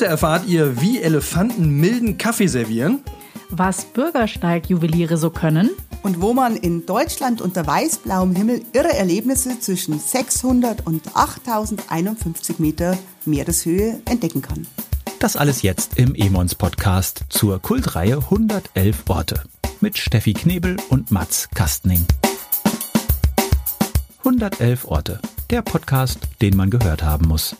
Heute erfahrt ihr, wie Elefanten milden Kaffee servieren, was Bürgersteigjuweliere so können und wo man in Deutschland unter weißblauem Himmel irre Erlebnisse zwischen 600 und 8051 Meter Meereshöhe entdecken kann. Das alles jetzt im Emons Podcast zur Kultreihe 111 Orte mit Steffi Knebel und Mats Kastning. 111 Orte, der Podcast, den man gehört haben muss.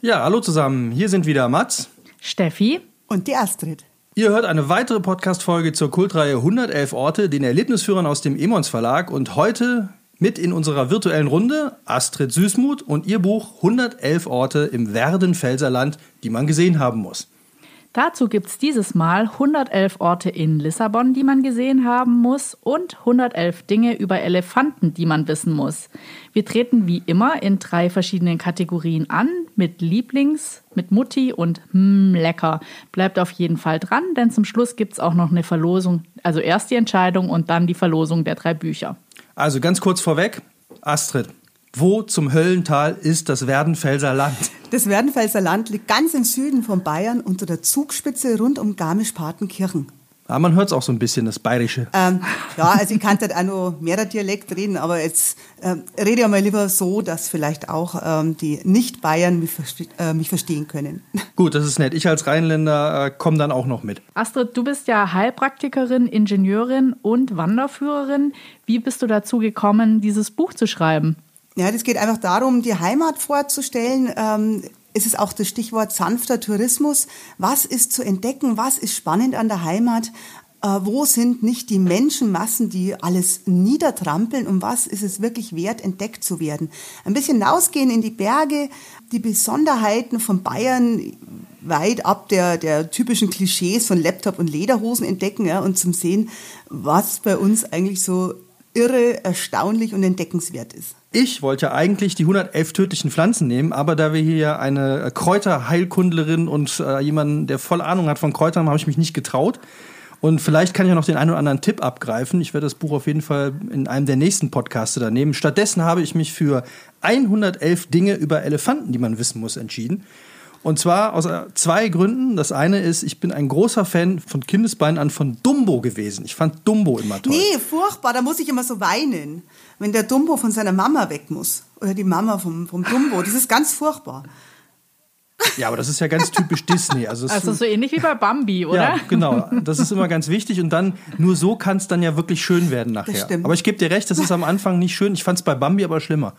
Ja, hallo zusammen. Hier sind wieder Mats, Steffi und die Astrid. Ihr hört eine weitere Podcast-Folge zur Kultreihe 111 Orte, den Erlebnisführern aus dem Emons Verlag. Und heute mit in unserer virtuellen Runde Astrid Süßmuth und ihr Buch 111 Orte im Werdenfelserland, die man gesehen haben muss. Dazu gibt es dieses Mal 111 Orte in Lissabon, die man gesehen haben muss und 111 Dinge über Elefanten, die man wissen muss. Wir treten wie immer in drei verschiedenen Kategorien an, mit Lieblings, mit Mutti und hm, lecker. Bleibt auf jeden Fall dran, denn zum Schluss gibt es auch noch eine Verlosung. Also erst die Entscheidung und dann die Verlosung der drei Bücher. Also ganz kurz vorweg, Astrid, wo zum Höllental ist das Werdenfelser Land? Das Werdenfelser Land liegt ganz im Süden von Bayern unter der Zugspitze rund um Garmisch-Partenkirchen. Ja, man hört es auch so ein bisschen, das Bayerische. Ähm, ja, also ich kann halt auch noch mehr Dialekt reden, aber jetzt ähm, rede ich mal lieber so, dass vielleicht auch ähm, die Nicht-Bayern mich, äh, mich, verstehen können. Gut, das ist nett. Ich als Rheinländer äh, komme dann auch noch mit. Astrid, du bist ja Heilpraktikerin, Ingenieurin und Wanderführerin. Wie bist du dazu gekommen, dieses Buch zu schreiben? Ja, das geht einfach darum, die Heimat vorzustellen. Ähm, es ist auch das Stichwort sanfter Tourismus. Was ist zu entdecken? Was ist spannend an der Heimat? Äh, wo sind nicht die Menschenmassen, die alles niedertrampeln? Und was ist es wirklich wert, entdeckt zu werden? Ein bisschen hinausgehen in die Berge, die Besonderheiten von Bayern weit ab der, der typischen Klischees von Laptop und Lederhosen entdecken ja, und zum Sehen, was bei uns eigentlich so irre, erstaunlich und entdeckenswert ist. Ich wollte eigentlich die 111 tödlichen Pflanzen nehmen, aber da wir hier eine Kräuterheilkundlerin und äh, jemanden, der voll Ahnung hat von Kräutern, habe ich mich nicht getraut. Und vielleicht kann ich noch den einen oder anderen Tipp abgreifen. Ich werde das Buch auf jeden Fall in einem der nächsten Podcasts da nehmen. Stattdessen habe ich mich für 111 Dinge über Elefanten, die man wissen muss, entschieden. Und zwar aus zwei Gründen. Das eine ist, ich bin ein großer Fan von Kindesbeinen an von Dumbo gewesen. Ich fand Dumbo immer toll. Nee, furchtbar. Da muss ich immer so weinen, wenn der Dumbo von seiner Mama weg muss. Oder die Mama vom, vom Dumbo. Das ist ganz furchtbar. Ja, aber das ist ja ganz typisch Disney. Also, also so ähnlich wie bei Bambi, oder? Ja, genau. Das ist immer ganz wichtig und dann nur so kann es dann ja wirklich schön werden nachher. Das stimmt. Aber ich gebe dir recht, das ist am Anfang nicht schön. Ich fand es bei Bambi aber schlimmer.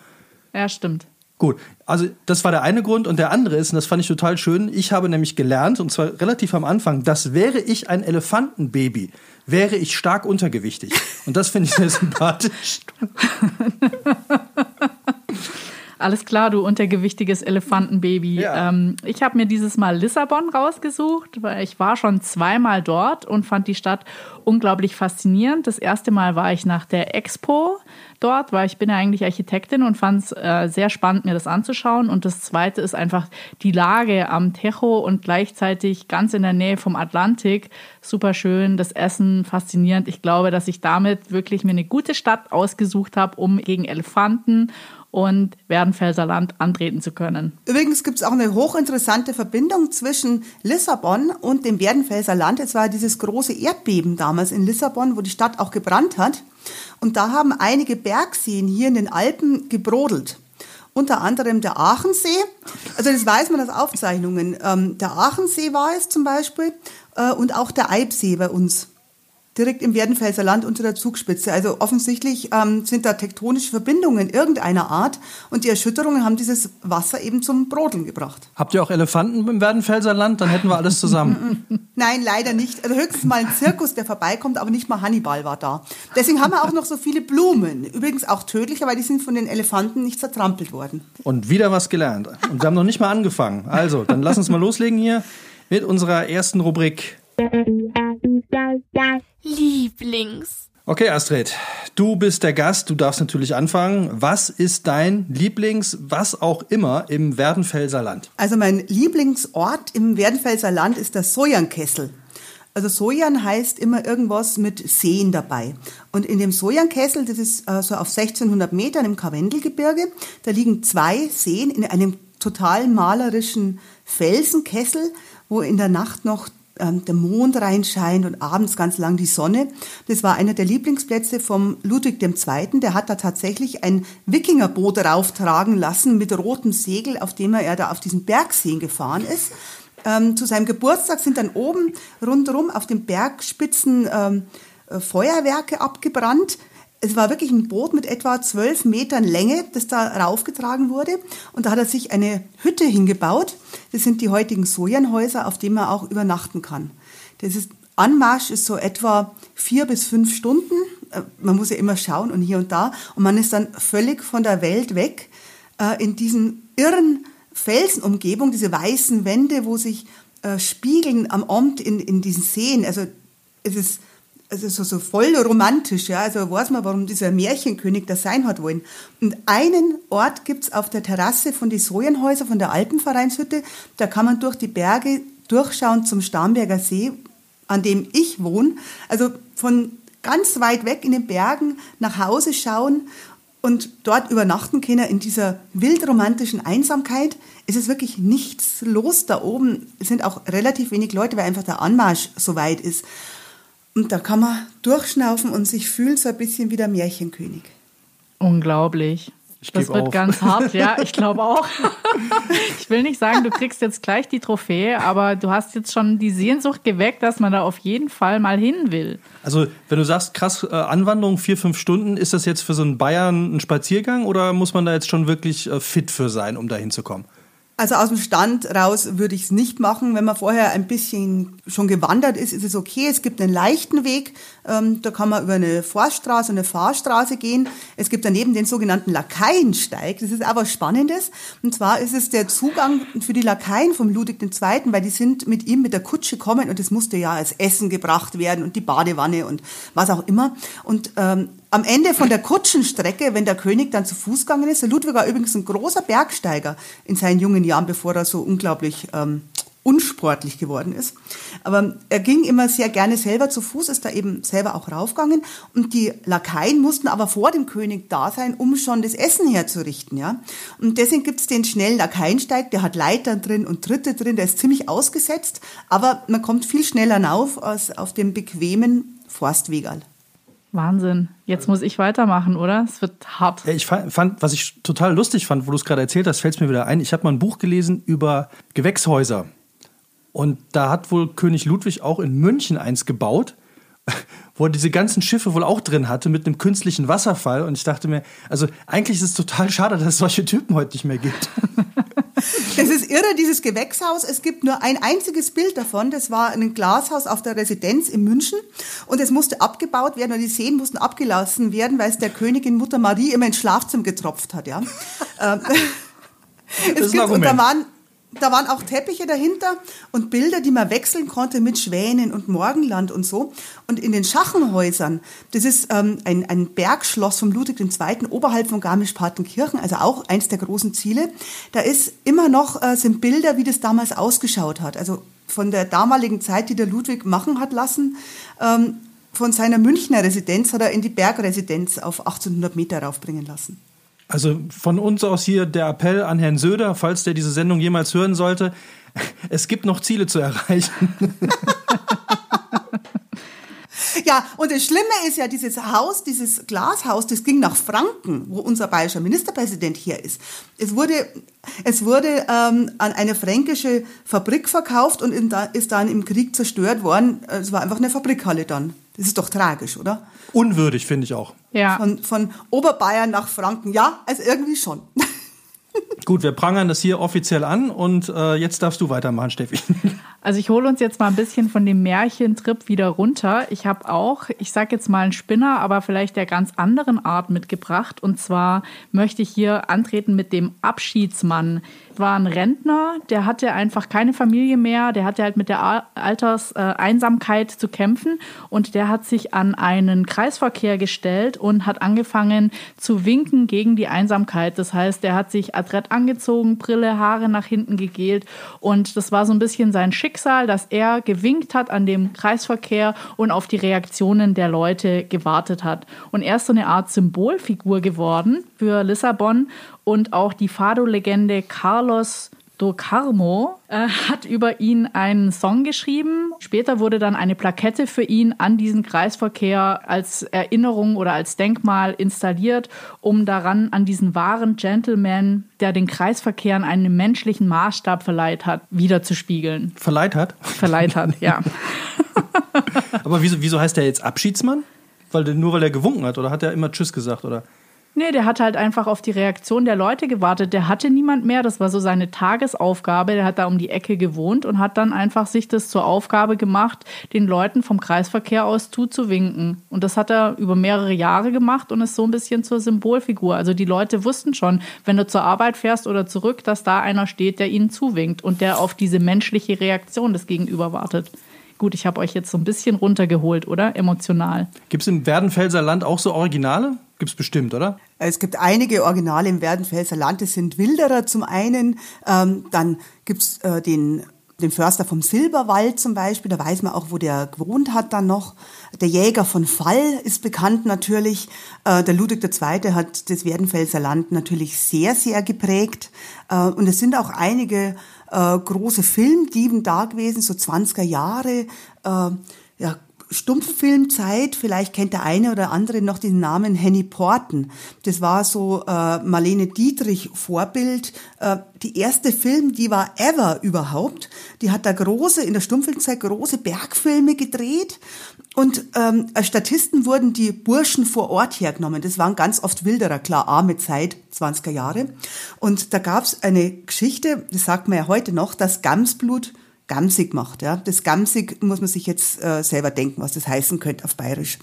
Ja, stimmt. Gut, also das war der eine Grund und der andere ist, und das fand ich total schön, ich habe nämlich gelernt, und zwar relativ am Anfang, dass wäre ich ein Elefantenbaby, wäre ich stark untergewichtig. Und das finde ich sehr sympathisch. Alles klar, du untergewichtiges Elefantenbaby. Ja. Ähm, ich habe mir dieses Mal Lissabon rausgesucht, weil ich war schon zweimal dort und fand die Stadt unglaublich faszinierend. Das erste Mal war ich nach der Expo dort, weil ich bin ja eigentlich Architektin und fand es äh, sehr spannend, mir das anzuschauen. Und das zweite ist einfach die Lage am Tejo und gleichzeitig ganz in der Nähe vom Atlantik. Super schön, das Essen faszinierend. Ich glaube, dass ich damit wirklich mir eine gute Stadt ausgesucht habe, um gegen Elefanten und Werdenfelser Land antreten zu können. Übrigens gibt es auch eine hochinteressante Verbindung zwischen Lissabon und dem Werdenfelser Land. Es war dieses große Erdbeben damals in Lissabon, wo die Stadt auch gebrannt hat. Und da haben einige Bergseen hier in den Alpen gebrodelt. Unter anderem der Aachensee. Also das weiß man aus Aufzeichnungen. Ähm, der Aachensee war es zum Beispiel äh, und auch der Eibsee bei uns direkt im Werdenfelser Land unter der Zugspitze. Also offensichtlich ähm, sind da tektonische Verbindungen irgendeiner Art und die Erschütterungen haben dieses Wasser eben zum Brodeln gebracht. Habt ihr auch Elefanten im Werdenfelser Land? Dann hätten wir alles zusammen. Nein, leider nicht. Also höchstens mal ein Zirkus, der vorbeikommt, aber nicht mal Hannibal war da. Deswegen haben wir auch noch so viele Blumen. Übrigens auch tödlicher, weil die sind von den Elefanten nicht zertrampelt worden. Und wieder was gelernt. Und wir haben noch nicht mal angefangen. Also, dann lass uns mal loslegen hier mit unserer ersten Rubrik. Lieblings. Okay, Astrid, du bist der Gast, du darfst natürlich anfangen. Was ist dein Lieblings, was auch immer im Werdenfelser Land? Also mein Lieblingsort im Werdenfelser Land ist der Sojankessel. Also Sojan heißt immer irgendwas mit Seen dabei. Und in dem Sojankessel, das ist äh, so auf 1600 Metern im Karwendelgebirge, da liegen zwei Seen in einem total malerischen Felsenkessel, wo in der Nacht noch ähm, der Mond reinscheint und abends ganz lang die Sonne. Das war einer der Lieblingsplätze vom Ludwig II. Der hat da tatsächlich ein Wikingerboot rauftragen lassen mit rotem Segel, auf dem er da auf diesen Bergseen gefahren ist. Ähm, zu seinem Geburtstag sind dann oben rundherum auf den Bergspitzen ähm, äh, Feuerwerke abgebrannt. Es war wirklich ein Boot mit etwa zwölf Metern Länge, das da raufgetragen wurde. Und da hat er sich eine Hütte hingebaut. Das sind die heutigen Sojenhäuser, auf denen man auch übernachten kann. Das ist, Anmarsch ist so etwa vier bis fünf Stunden. Äh, man muss ja immer schauen und hier und da. Und man ist dann völlig von der Welt weg äh, in diesen irren Felsenumgebung, diese weißen Wände, wo sich äh, spiegeln am Amt in, in diesen Seen. Also es ist also so, so voll romantisch, ja. Also weiß man, warum dieser Märchenkönig das sein hat wollen. Und einen Ort gibt's auf der Terrasse von die Sojenhäuser, von der Alpenvereinshütte. Da kann man durch die Berge durchschauen zum Starnberger See, an dem ich wohne. Also von ganz weit weg in den Bergen nach Hause schauen und dort übernachten können in dieser wildromantischen Einsamkeit. Es ist wirklich nichts los da oben. Es sind auch relativ wenig Leute, weil einfach der Anmarsch so weit ist. Und da kann man durchschnaufen und sich fühlen so ein bisschen wie der Märchenkönig. Unglaublich. Ich das wird auf. ganz hart, ja, ich glaube auch. ich will nicht sagen, du kriegst jetzt gleich die Trophäe, aber du hast jetzt schon die Sehnsucht geweckt, dass man da auf jeden Fall mal hin will. Also, wenn du sagst, krass, äh, Anwanderung vier, fünf Stunden, ist das jetzt für so einen Bayern ein Spaziergang oder muss man da jetzt schon wirklich äh, fit für sein, um da hinzukommen? Also aus dem Stand raus würde ich es nicht machen. Wenn man vorher ein bisschen schon gewandert ist, ist es okay. Es gibt einen leichten Weg, ähm, da kann man über eine Forststraße, eine Fahrstraße gehen. Es gibt daneben den sogenannten Lakaiensteig. Das ist aber Spannendes. Und zwar ist es der Zugang für die Lakaien vom Ludwig II., weil die sind mit ihm mit der Kutsche kommen und es musste ja als Essen gebracht werden und die Badewanne und was auch immer. Und ähm, am Ende von der Kutschenstrecke, wenn der König dann zu Fuß gegangen ist, der Ludwig war übrigens ein großer Bergsteiger in seinen jungen Jahren, bevor er so unglaublich ähm, unsportlich geworden ist. Aber er ging immer sehr gerne selber zu Fuß, ist da eben selber auch raufgegangen. Und die Lakaien mussten aber vor dem König da sein, um schon das Essen herzurichten. Ja? Und deswegen gibt's den schnellen Lakaiensteig, der hat Leitern drin und Tritte drin, der ist ziemlich ausgesetzt, aber man kommt viel schneller rauf als auf dem bequemen Forstwegal. Wahnsinn. Jetzt muss ich weitermachen, oder? Es wird hart. Ich fand, was ich total lustig fand, wo du es gerade erzählt hast, fällt es mir wieder ein. Ich habe mal ein Buch gelesen über Gewächshäuser. Und da hat wohl König Ludwig auch in München eins gebaut, wo er diese ganzen Schiffe wohl auch drin hatte mit einem künstlichen Wasserfall. Und ich dachte mir, also eigentlich ist es total schade, dass es solche Typen heute nicht mehr gibt. Das ist irre, dieses Gewächshaus. Es gibt nur ein einziges Bild davon. Das war ein Glashaus auf der Residenz in München. Und es musste abgebaut werden und die Seen mussten abgelassen werden, weil es der Königin Mutter Marie immer ins Schlafzimmer getropft hat. Ja. Ähm, es gibt, und da waren da waren auch Teppiche dahinter und Bilder, die man wechseln konnte mit Schwänen und Morgenland und so. Und in den Schachenhäusern, das ist ähm, ein, ein Bergschloss vom Ludwig II. oberhalb von Garmisch-Partenkirchen, also auch eins der großen Ziele, da ist immer noch, äh, sind Bilder, wie das damals ausgeschaut hat. Also von der damaligen Zeit, die der Ludwig machen hat lassen. Ähm, von seiner Münchner Residenz hat er in die Bergresidenz auf 1800 Meter raufbringen lassen. Also von uns aus hier der Appell an Herrn Söder, falls der diese Sendung jemals hören sollte. Es gibt noch Ziele zu erreichen. Ja, und das Schlimme ist ja, dieses Haus, dieses Glashaus, das ging nach Franken, wo unser bayerischer Ministerpräsident hier ist. Es wurde, es wurde ähm, an eine fränkische Fabrik verkauft und in, ist dann im Krieg zerstört worden. Es war einfach eine Fabrikhalle dann. Das ist doch tragisch, oder? Unwürdig, finde ich auch. Ja. Von, von Oberbayern nach Franken. Ja, also irgendwie schon. Gut, wir prangern das hier offiziell an und äh, jetzt darfst du weitermachen, Steffi. Also ich hole uns jetzt mal ein bisschen von dem Märchentrip wieder runter. Ich habe auch, ich sage jetzt mal einen Spinner, aber vielleicht der ganz anderen Art mitgebracht. Und zwar möchte ich hier antreten mit dem Abschiedsmann war ein Rentner, der hatte einfach keine Familie mehr, der hatte halt mit der Alterseinsamkeit zu kämpfen und der hat sich an einen Kreisverkehr gestellt und hat angefangen zu winken gegen die Einsamkeit. Das heißt, der hat sich adrett angezogen, Brille, Haare nach hinten gegelt. Und das war so ein bisschen sein Schicksal, dass er gewinkt hat an dem Kreisverkehr und auf die Reaktionen der Leute gewartet hat. Und er ist so eine Art Symbolfigur geworden für Lissabon und auch die Fado-Legende Carlos do Carmo äh, hat über ihn einen Song geschrieben. Später wurde dann eine Plakette für ihn an diesen Kreisverkehr als Erinnerung oder als Denkmal installiert, um daran an diesen wahren Gentleman, der den Kreisverkehren einen menschlichen Maßstab verleiht hat, wiederzuspiegeln. Verleiht hat? Verleiht hat, ja. Aber wieso, wieso heißt der jetzt Abschiedsmann? Weil, nur weil er gewunken hat oder hat er immer Tschüss gesagt oder? Nee, der hat halt einfach auf die Reaktion der Leute gewartet. Der hatte niemand mehr. Das war so seine Tagesaufgabe. Der hat da um die Ecke gewohnt und hat dann einfach sich das zur Aufgabe gemacht, den Leuten vom Kreisverkehr aus zuzuwinken. Und das hat er über mehrere Jahre gemacht und ist so ein bisschen zur Symbolfigur. Also die Leute wussten schon, wenn du zur Arbeit fährst oder zurück, dass da einer steht, der ihnen zuwinkt und der auf diese menschliche Reaktion des Gegenüber wartet. Gut, ich habe euch jetzt so ein bisschen runtergeholt, oder? Emotional. Gibt es im Werdenfelser Land auch so Originale? Gibt es bestimmt, oder? Es gibt einige Originale im Werdenfelser Land. Es sind Wilderer zum einen. Ähm, dann gibt's äh, den den Förster vom Silberwald zum Beispiel, da weiß man auch, wo der gewohnt hat dann noch. Der Jäger von Fall ist bekannt natürlich. Äh, der Ludwig II. hat das Werdenfelser Land natürlich sehr, sehr geprägt. Äh, und es sind auch einige äh, große Filmdieben da gewesen, so 20er Jahre. Äh, ja, Stummfilmzeit, vielleicht kennt der eine oder andere noch den Namen Henny Porten. Das war so äh, Marlene Dietrich Vorbild. Äh, die erste Film, die war ever überhaupt. Die hat da große, in der Stummfilmzeit große Bergfilme gedreht. Und ähm, als Statisten wurden die Burschen vor Ort hergenommen. Das waren ganz oft Wilderer, klar, arme Zeit, 20er Jahre. Und da gab's eine Geschichte, das sagt man ja heute noch, dass Gamsblut gamsig macht. Ja. Das gamsig muss man sich jetzt äh, selber denken, was das heißen könnte auf Bayerisch.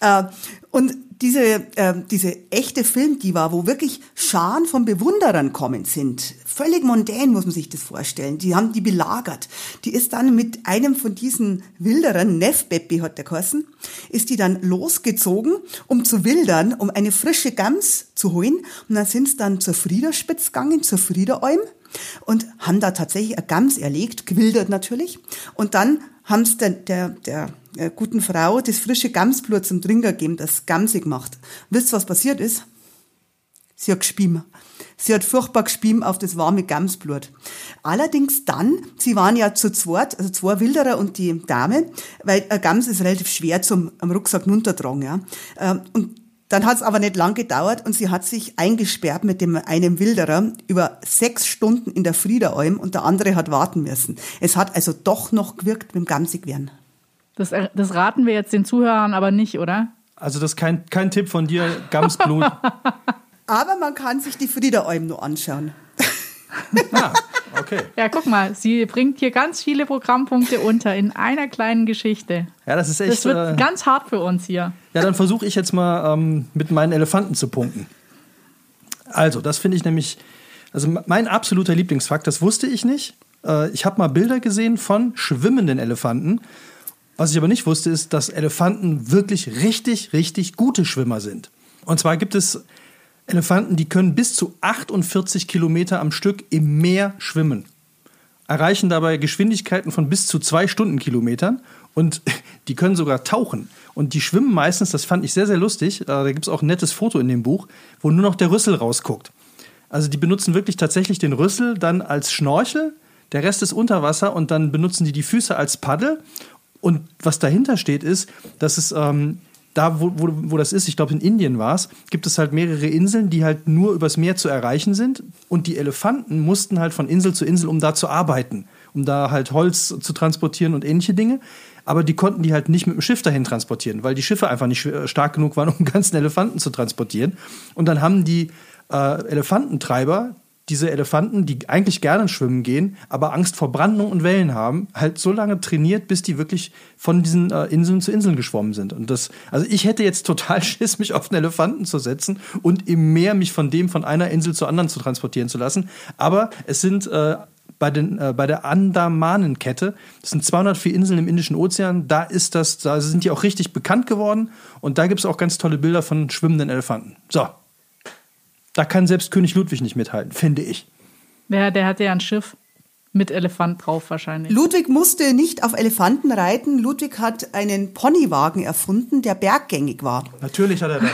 Äh, und diese, äh, diese echte Filmdiva, wo wirklich Scharen von Bewunderern kommen sind, völlig mondän muss man sich das vorstellen. Die haben die belagert. Die ist dann mit einem von diesen Wilderern, Neff Beppi hat der geheißen, ist die dann losgezogen, um zu wildern, um eine frische Gams zu holen. Und dann sind sie dann zur Friederspitz gegangen, zur Friederalm und haben da tatsächlich eine Gams erlegt, gewildert natürlich. Und dann haben sie der, der, der äh, guten Frau das frische Gamsblut zum Trinker gegeben, das gamsig macht. Wisst ihr, was passiert ist? Sie hat gespielt. Sie hat furchtbar gespielt auf das warme Gamsblut. Allerdings dann, sie waren ja zu zweit, also zwei Wilderer und die Dame, weil ein Gams ist relativ schwer zum am Rucksack runtertragen, ja. Ähm, und dann hat es aber nicht lang gedauert und sie hat sich eingesperrt mit dem einem Wilderer über sechs Stunden in der Friederalm und der andere hat warten müssen. Es hat also doch noch gewirkt mit dem Gamsigwerden. Das, das raten wir jetzt den Zuhörern aber nicht, oder? Also das ist kein, kein Tipp von dir, Gamsblut. aber man kann sich die Friederalm nur anschauen. ah, okay. Ja, guck mal, sie bringt hier ganz viele Programmpunkte unter in einer kleinen Geschichte. Ja, das ist echt. Das wird äh, ganz hart für uns hier. Ja, dann versuche ich jetzt mal ähm, mit meinen Elefanten zu punkten. Also, das finde ich nämlich, also mein absoluter Lieblingsfakt, das wusste ich nicht. Äh, ich habe mal Bilder gesehen von schwimmenden Elefanten. Was ich aber nicht wusste, ist, dass Elefanten wirklich richtig, richtig gute Schwimmer sind. Und zwar gibt es Elefanten, die können bis zu 48 Kilometer am Stück im Meer schwimmen, erreichen dabei Geschwindigkeiten von bis zu zwei Stundenkilometern und die können sogar tauchen. Und die schwimmen meistens, das fand ich sehr, sehr lustig, äh, da gibt es auch ein nettes Foto in dem Buch, wo nur noch der Rüssel rausguckt. Also die benutzen wirklich tatsächlich den Rüssel dann als Schnorchel, der Rest ist unter Wasser und dann benutzen die die Füße als Paddel. Und was dahinter steht, ist, dass es ähm, da, wo, wo, wo das ist, ich glaube in Indien war es, gibt es halt mehrere Inseln, die halt nur übers Meer zu erreichen sind. Und die Elefanten mussten halt von Insel zu Insel, um da zu arbeiten, um da halt Holz zu transportieren und ähnliche Dinge. Aber die konnten die halt nicht mit dem Schiff dahin transportieren, weil die Schiffe einfach nicht stark genug waren, um ganzen Elefanten zu transportieren. Und dann haben die äh, Elefantentreiber diese Elefanten, die eigentlich gerne schwimmen gehen, aber Angst vor Brandung und Wellen haben, halt so lange trainiert, bis die wirklich von diesen äh, Inseln zu Inseln geschwommen sind. Und das, also ich hätte jetzt total Schiss, mich auf einen Elefanten zu setzen und im Meer mich von dem von einer Insel zur anderen zu transportieren zu lassen. Aber es sind äh, bei, den, äh, bei der Andamanenkette, das sind 204 Inseln im Indischen Ozean, da ist das, da sind die auch richtig bekannt geworden und da gibt es auch ganz tolle Bilder von schwimmenden Elefanten. So, da kann selbst König Ludwig nicht mithalten, finde ich. Der, der hatte ja ein Schiff mit Elefant drauf wahrscheinlich. Ludwig musste nicht auf Elefanten reiten. Ludwig hat einen Ponywagen erfunden, der berggängig war. Natürlich hat er das.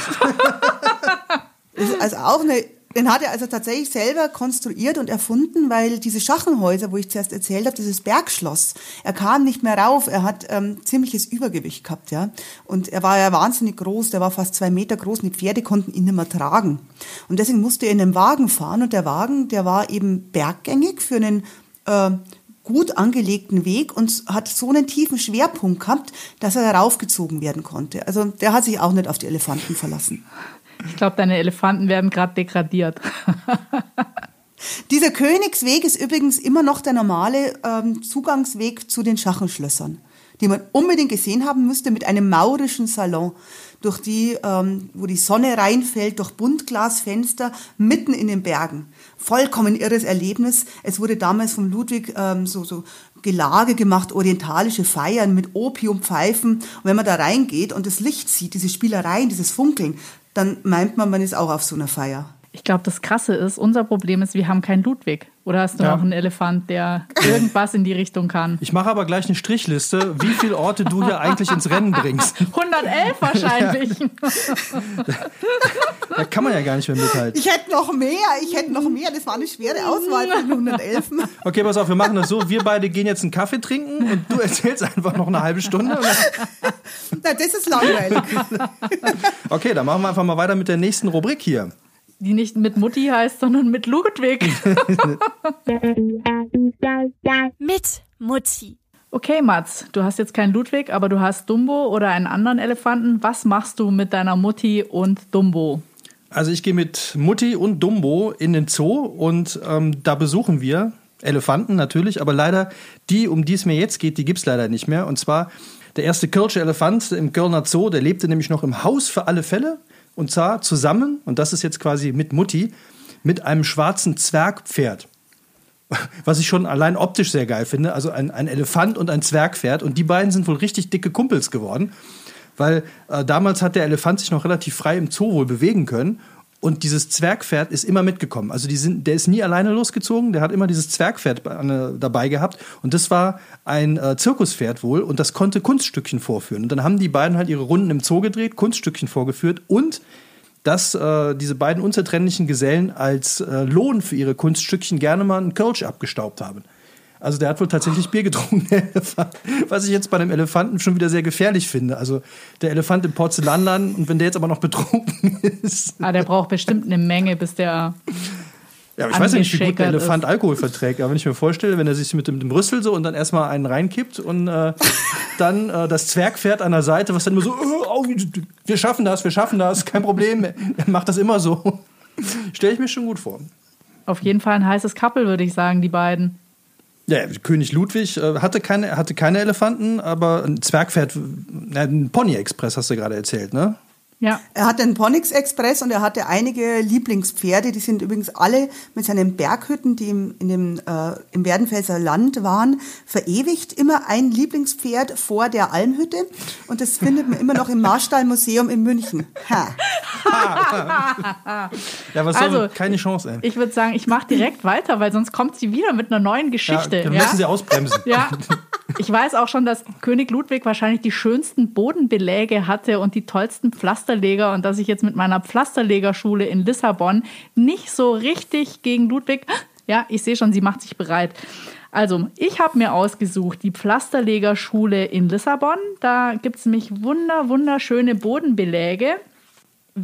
Das ist also auch eine, den hat er also tatsächlich selber konstruiert und erfunden, weil diese Schachenhäuser, wo ich zuerst erzählt habe, dieses Bergschloss, er kam nicht mehr rauf, er hat ähm, ziemliches Übergewicht gehabt, ja. Und er war ja wahnsinnig groß, der war fast zwei Meter groß und die Pferde konnten ihn nicht mehr tragen. Und deswegen musste er in einem Wagen fahren und der Wagen, der war eben berggängig für einen äh, gut angelegten Weg und hat so einen tiefen Schwerpunkt gehabt, dass er darauf gezogen werden konnte. Also der hat sich auch nicht auf die Elefanten verlassen. Ich glaube, deine Elefanten werden gerade degradiert. Dieser Königsweg ist übrigens immer noch der normale ähm, Zugangsweg zu den Schachenschlössern, die man unbedingt gesehen haben müsste mit einem maurischen Salon, durch die, ähm, wo die Sonne reinfällt, durch Buntglasfenster mitten in den Bergen. Vollkommen irres Erlebnis. Es wurde damals von Ludwig ähm, so, so Gelage gemacht, orientalische Feiern mit Opiumpfeifen. Und wenn man da reingeht und das Licht sieht, diese Spielereien, dieses Funkeln, dann meint man, man ist auch auf so einer Feier. Ich glaube, das Krasse ist, unser Problem ist, wir haben keinen Ludwig. Oder hast du Ja. noch einen Elefant, der irgendwas in die Richtung kann? Ich mache aber gleich eine Strichliste, wie viele Orte du hier eigentlich ins Rennen bringst. 111 wahrscheinlich. Da kann man ja gar nicht mehr mithalten. Ich hätte noch mehr, ich hätte noch mehr. Das war eine schwere Auswahl von 111. Okay, pass auf, wir machen das so. Wir beide gehen jetzt einen Kaffee trinken und du erzählst einfach noch eine halbe Stunde. Na, das ist langweilig. Okay, dann machen wir einfach mal weiter mit der nächsten Rubrik hier. Die nicht mit Mutti heißt, sondern mit Ludwig. Mit Mutti. Okay, Mats, du hast jetzt keinen Ludwig, aber du hast Dumbo oder einen anderen Elefanten. Was machst du mit deiner Mutti und Dumbo? Also ich gehe mit Mutti und Dumbo in den Zoo und ähm, da besuchen wir Elefanten natürlich, aber leider die, um die es mir jetzt geht, die gibt's leider nicht mehr. Und zwar der erste Kölsche Elefant im Kölner Zoo, der lebte nämlich noch im Haus für alle Fälle und zwar zusammen, und das ist jetzt quasi mit Mutti, mit einem schwarzen Zwergpferd. Was ich schon allein optisch sehr geil finde. Also ein, ein Elefant und ein Zwergpferd. Und die beiden sind wohl richtig dicke Kumpels geworden. Weil äh, damals hat der Elefant sich noch relativ frei im Zoo wohl bewegen können. Und dieses Zwergpferd ist immer mitgekommen. Also die sind, der ist nie alleine losgezogen, der hat immer dieses Zwergpferd äh, dabei gehabt. Und das war ein äh, Zirkuspferd wohl und das konnte Kunststückchen vorführen. Und dann haben die beiden halt ihre Runden im Zoo gedreht, Kunststückchen vorgeführt und dass äh, diese beiden unzertrennlichen Gesellen als äh, Lohn für ihre Kunststückchen gerne mal einen Kölsch abgestaubt haben. Also der hat wohl tatsächlich Bier getrunken, der Elefant. Was ich jetzt bei dem Elefanten schon wieder sehr gefährlich finde. Also der Elefant im Porzellanladen und wenn der jetzt aber noch betrunken ist. Ah, der braucht bestimmt eine Menge, bis der. Ja, aber ich weiß ja nicht, wie gut der Angeschäkert Elefant ist. Alkohol verträgt. Aber wenn ich mir vorstelle, wenn er sich mit dem, Rüssel so und dann erstmal einen reinkippt und äh, dann äh, das Zwergpferd an der Seite, was dann immer so, "Oh, wir schaffen das, wir schaffen das, kein Problem. Er macht das immer so. Stelle ich mir schon gut vor. Auf jeden Fall ein heißes Couple, würde ich sagen, die beiden. Ja, König Ludwig äh, hatte keine, hatte keine Elefanten, aber ein Zwergpferd, ein Pony Express hast du gerade erzählt, ne? Ja. Er hatte einen Ponix Express und er hatte einige Lieblingspferde. Die sind übrigens alle mit seinen Berghütten, die im, in dem, äh, im Werdenfelser Land waren, verewigt. Immer ein Lieblingspferd vor der Almhütte. Und das findet man immer noch im Marstallmuseum in München. Ha. Ja, was Also, soll, keine Chance, ey. Ich würde sagen, ich mache direkt weiter, weil sonst kommt sie wieder mit einer neuen Geschichte. Ja, dann ja? müssen sie ausbremsen. Ja, ich weiß auch schon, dass König Ludwig wahrscheinlich die schönsten Bodenbeläge hatte und die tollsten Pflasterleger und dass ich jetzt mit meiner Pflasterlegerschule in Lissabon nicht so richtig gegen Ludwig. Ja, ich sehe schon, sie macht sich bereit. Also, ich habe mir ausgesucht die Pflasterlegerschule in Lissabon. Da gibt es nämlich wunder, wunderschöne Bodenbeläge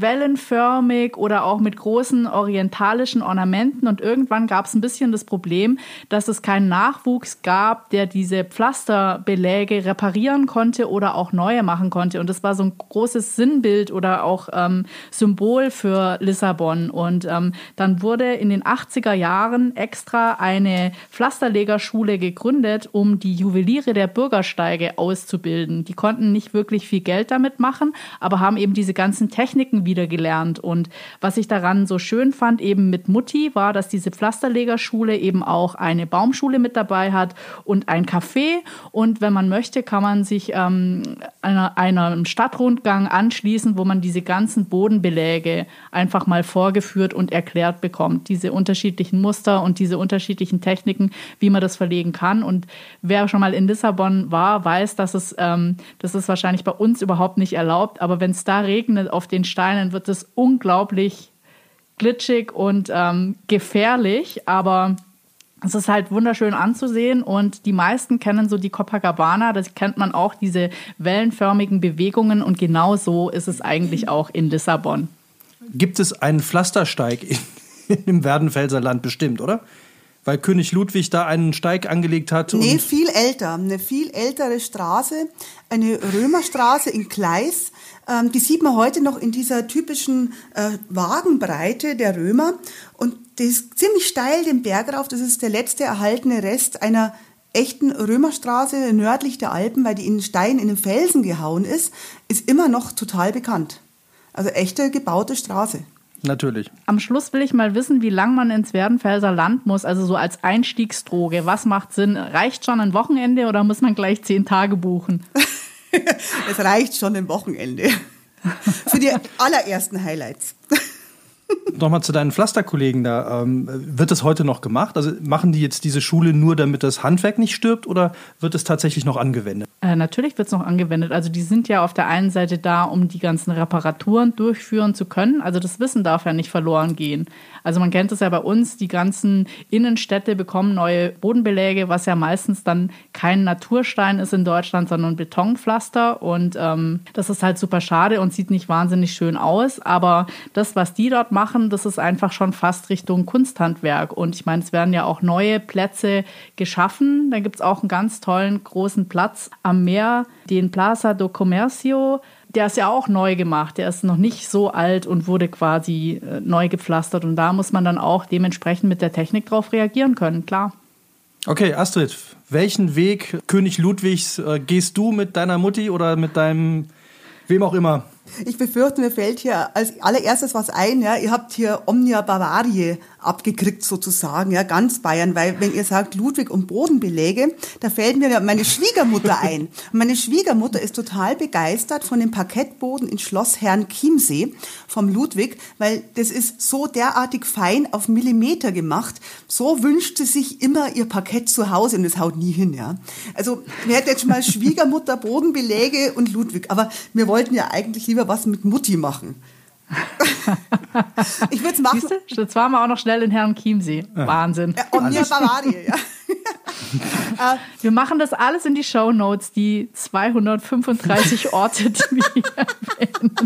wellenförmig oder auch mit großen orientalischen Ornamenten. Und irgendwann gab es ein bisschen das Problem, dass es keinen Nachwuchs gab, der diese Pflasterbeläge reparieren konnte oder auch neue machen konnte. Und das war so ein großes Sinnbild oder auch ähm, Symbol für Lissabon. Und ähm, dann wurde in den 80er Jahren extra eine Pflasterlegerschule gegründet, um die Juweliere der Bürgersteige auszubilden. Die konnten nicht wirklich viel Geld damit machen, aber haben eben diese ganzen Techniken wieder gelernt. Und was ich daran so schön fand, eben mit Mutti, war, dass diese Pflasterlegerschule eben auch eine Baumschule mit dabei hat und ein Café. Und wenn man möchte, kann man sich ähm, einer, einem Stadtrundgang anschließen, wo man diese ganzen Bodenbeläge einfach mal vorgeführt und erklärt bekommt. Diese unterschiedlichen Muster und diese unterschiedlichen Techniken, wie man das verlegen kann. Und wer schon mal in Lissabon war, weiß, dass es, ähm, das ist wahrscheinlich bei uns überhaupt nicht erlaubt. Aber wenn es da regnet auf den Steinen, wird es unglaublich glitschig und ähm, gefährlich. Aber es ist halt wunderschön anzusehen und die meisten kennen so die Copacabana, das kennt man auch, diese wellenförmigen Bewegungen und genau so ist es eigentlich auch in Lissabon. Gibt es einen Pflastersteig im Werdenfelser Land bestimmt, oder? Weil König Ludwig da einen Steig angelegt hat. Nee, viel älter. Eine viel ältere Straße, eine Römerstraße in Gleis. Ähm, die sieht man heute noch in dieser typischen äh, Wagenbreite der Römer. Und die ist ziemlich steil den Berg rauf. Das ist der letzte erhaltene Rest einer echten Römerstraße nördlich der Alpen, weil die in Stein in den Felsen gehauen ist, ist immer noch total bekannt. Also echte gebaute Straße. Natürlich. Am Schluss will ich mal wissen, wie lang man ins Werdenfelser Land muss, also so als Einstiegsdroge. Was macht Sinn? Reicht schon ein Wochenende oder muss man gleich zehn Tage buchen? es reicht schon ein Wochenende. Für die allerersten Highlights. Nochmal zu deinen Pflasterkollegen da. Ähm, wird das heute noch gemacht? Also machen die jetzt diese Schule nur, damit das Handwerk nicht stirbt oder wird es tatsächlich noch angewendet? Äh, natürlich wird es noch angewendet. Also die sind ja auf der einen Seite da, um die ganzen Reparaturen durchführen zu können. Also das Wissen darf ja nicht verloren gehen. Also man kennt es ja bei uns, die ganzen Innenstädte bekommen neue Bodenbeläge, was ja meistens dann kein Naturstein ist in Deutschland, sondern Betonpflaster. Und ähm, das ist halt super schade und sieht nicht wahnsinnig schön aus. Aber das, was die dort machen, das ist einfach schon fast Richtung Kunsthandwerk. Und ich meine, es werden ja auch neue Plätze geschaffen. Da gibt es auch einen ganz tollen großen Platz am Meer, den Plaza do Comercio der ist ja auch neu gemacht. Der ist noch nicht so alt und wurde quasi äh, neu gepflastert. Und da muss man dann auch dementsprechend mit der Technik drauf reagieren können, klar. Okay, Astrid, welchen Weg König Ludwigs äh, gehst du mit deiner Mutti oder mit deinem, wem auch immer? Ich befürchte, mir fällt hier als allererstes was ein. Ja, ihr habt hier Omnia Bavarie abgekriegt sozusagen, ja, ganz Bayern, weil wenn ihr sagt Ludwig und Bodenbeläge, da fällt mir meine Schwiegermutter ein. Und meine Schwiegermutter ist total begeistert von dem Parkettboden in Schloss Herrn Chiemsee vom Ludwig, weil das ist so derartig fein auf Millimeter gemacht. So wünscht sie sich immer ihr Parkett zu Hause und es haut nie hin, ja. Also, wir hätten jetzt schon mal Schwiegermutter, Bodenbeläge und Ludwig, aber wir wollten ja eigentlich lieber was mit Mutti machen. ich würde es machen. Siehste? Jetzt waren wir auch noch schnell in Herrn Chiemsee. Ja. Wahnsinn. Ja, Omnia Bavaria, ja. wir machen das alles in die Show Notes, die 235 Orte, die wir hier erwähnen.